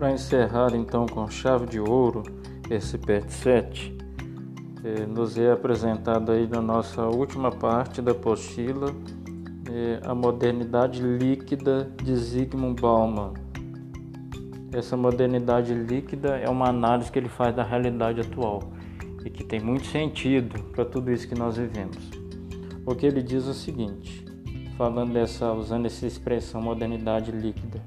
Para encerrar então com chave de ouro esse PET 7, eh, nos é apresentado aí na nossa última parte da apostila eh, a modernidade líquida de Zygmunt Bauman. Essa modernidade líquida é uma análise que ele faz da realidade atual e que tem muito sentido para tudo isso que nós vivemos. Porque ele diz o seguinte, falando dessa, usando essa expressão modernidade líquida,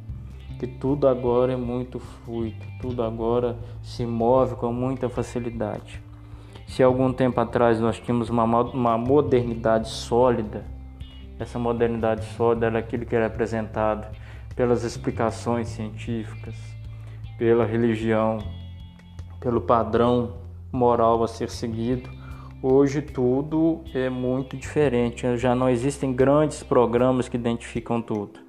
que tudo agora é muito fluido, tudo agora se move com muita facilidade. Se algum tempo atrás nós tínhamos uma, uma modernidade sólida, essa modernidade sólida era aquilo que era apresentado pelas explicações científicas, pela religião, pelo padrão moral a ser seguido. Hoje tudo é muito diferente, já não existem grandes programas que identificam tudo.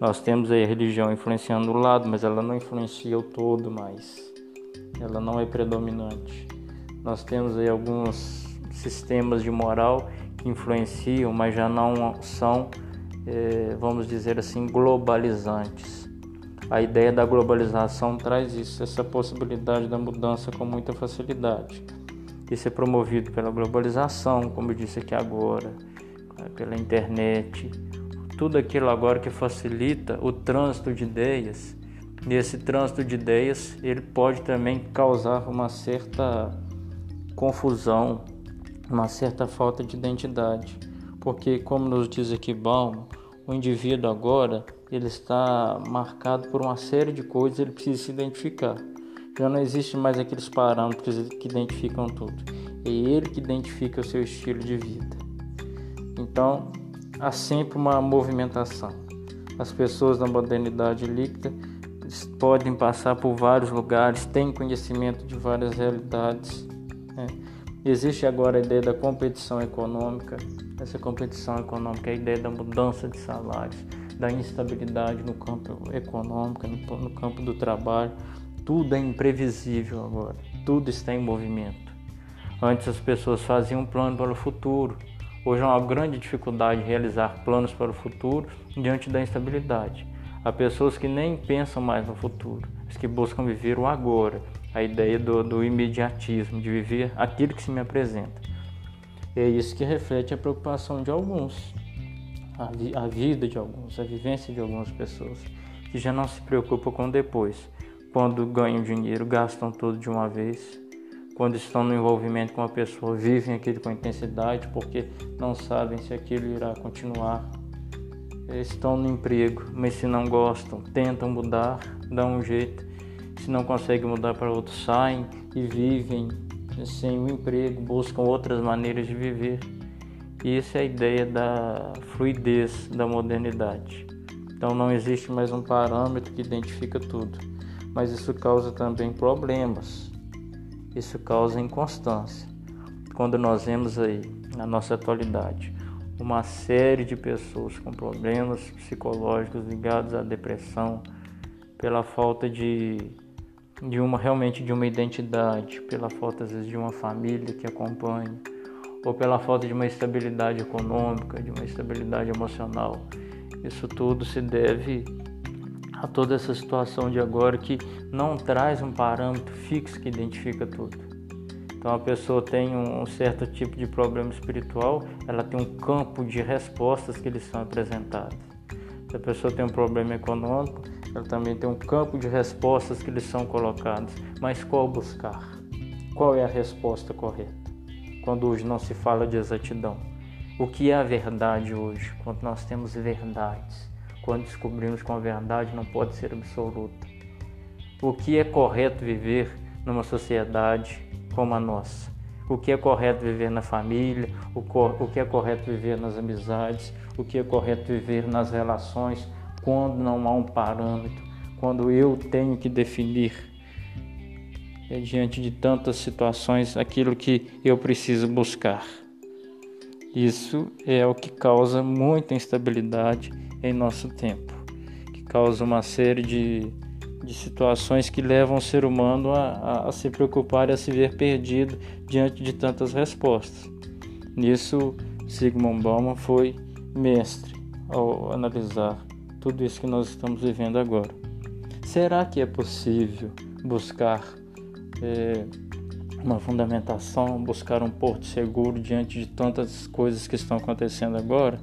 Nós temos aí a religião influenciando o lado, mas ela não influencia o todo mais. Ela não é predominante. Nós temos aí alguns sistemas de moral que influenciam, mas já não são, é, vamos dizer assim, globalizantes. A ideia da globalização traz isso, essa possibilidade da mudança com muita facilidade. Isso é promovido pela globalização, como eu disse aqui agora, pela internet, tudo aquilo agora que facilita o trânsito de ideias. E esse trânsito de ideias, ele pode também causar uma certa confusão uma certa falta de identidade, porque como nos diz aqui Baum, o indivíduo agora ele está marcado por uma série de coisas, ele precisa se identificar. Já não existe mais aqueles parâmetros que identificam tudo. É ele que identifica o seu estilo de vida. Então, há sempre uma movimentação. As pessoas da modernidade líquida podem passar por vários lugares, têm conhecimento de várias realidades. Né? Existe agora a ideia da competição econômica. Essa competição econômica é a ideia da mudança de salários, da instabilidade no campo econômico, no, campo do trabalho. Tudo é imprevisível agora, tudo está em movimento. Antes as pessoas faziam um plano para o futuro. Hoje é uma grande dificuldade realizar planos para o futuro diante da instabilidade. Há pessoas que nem pensam mais no futuro, as que buscam viver o agora, a ideia do, do imediatismo, de viver aquilo que se me apresenta. É isso que reflete a preocupação de alguns, a, vi, a vida de alguns, a vivência de algumas pessoas, que já não se preocupam com depois. Quando ganham dinheiro, gastam tudo de uma vez. Quando estão no envolvimento com a pessoa, vivem aquilo com intensidade porque não sabem se aquilo irá continuar. Estão no emprego, mas se não gostam, tentam mudar, dão um jeito se não conseguem mudar para outro, saem e vivem sem o emprego, buscam outras maneiras de viver. E essa é a ideia da fluidez da modernidade. Então não existe mais um parâmetro que identifica tudo, mas isso causa também problemas. Isso causa inconstância. Quando nós vemos aí na nossa atualidade uma série de pessoas com problemas psicológicos ligados à depressão, pela falta de de uma realmente de uma identidade, pela falta às vezes de uma família que acompanhe, ou pela falta de uma estabilidade econômica, de uma estabilidade emocional. Isso tudo se deve a toda essa situação de agora que não traz um parâmetro fixo que identifica tudo. Então a pessoa tem um certo tipo de problema espiritual, ela tem um campo de respostas que lhe são apresentadas. Se a pessoa tem um problema econômico, ela também tem um campo de respostas que lhe são colocadas. Mas qual buscar? Qual é a resposta correta? Quando hoje não se fala de exatidão. O que é a verdade hoje? Quando nós temos verdades. Quando descobrimos que uma verdade não pode ser absoluta. O que é correto viver numa sociedade como a nossa? o que é correto viver na família, o, o, que é correto viver nas amizades, o que é correto viver nas relações quando não há um parâmetro, quando eu tenho que definir é, diante de tantas situações aquilo que eu preciso buscar. Isso é o que causa muita instabilidade em nosso tempo, que causa uma série de, de situações que levam o ser humano a, a, a se preocupar e a se ver perdido diante de tantas respostas. Nisso, Sigmund Bauman foi mestre ao analisar tudo isso que nós estamos vivendo agora. Será que é possível buscar é, uma fundamentação, buscar um porto seguro diante de tantas coisas que estão acontecendo agora?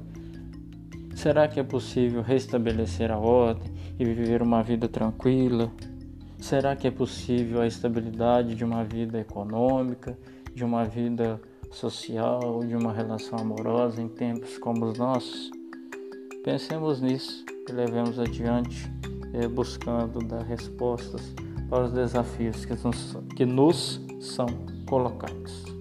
Será que é possível restabelecer a ordem e viver uma vida tranquila? Será que é possível a estabilidade de uma vida econômica, de uma vida social, de uma relação amorosa em tempos como os nossos? Pensemos nisso e levemos adiante eh, buscando dar respostas para os desafios que nos, que nos são colocados.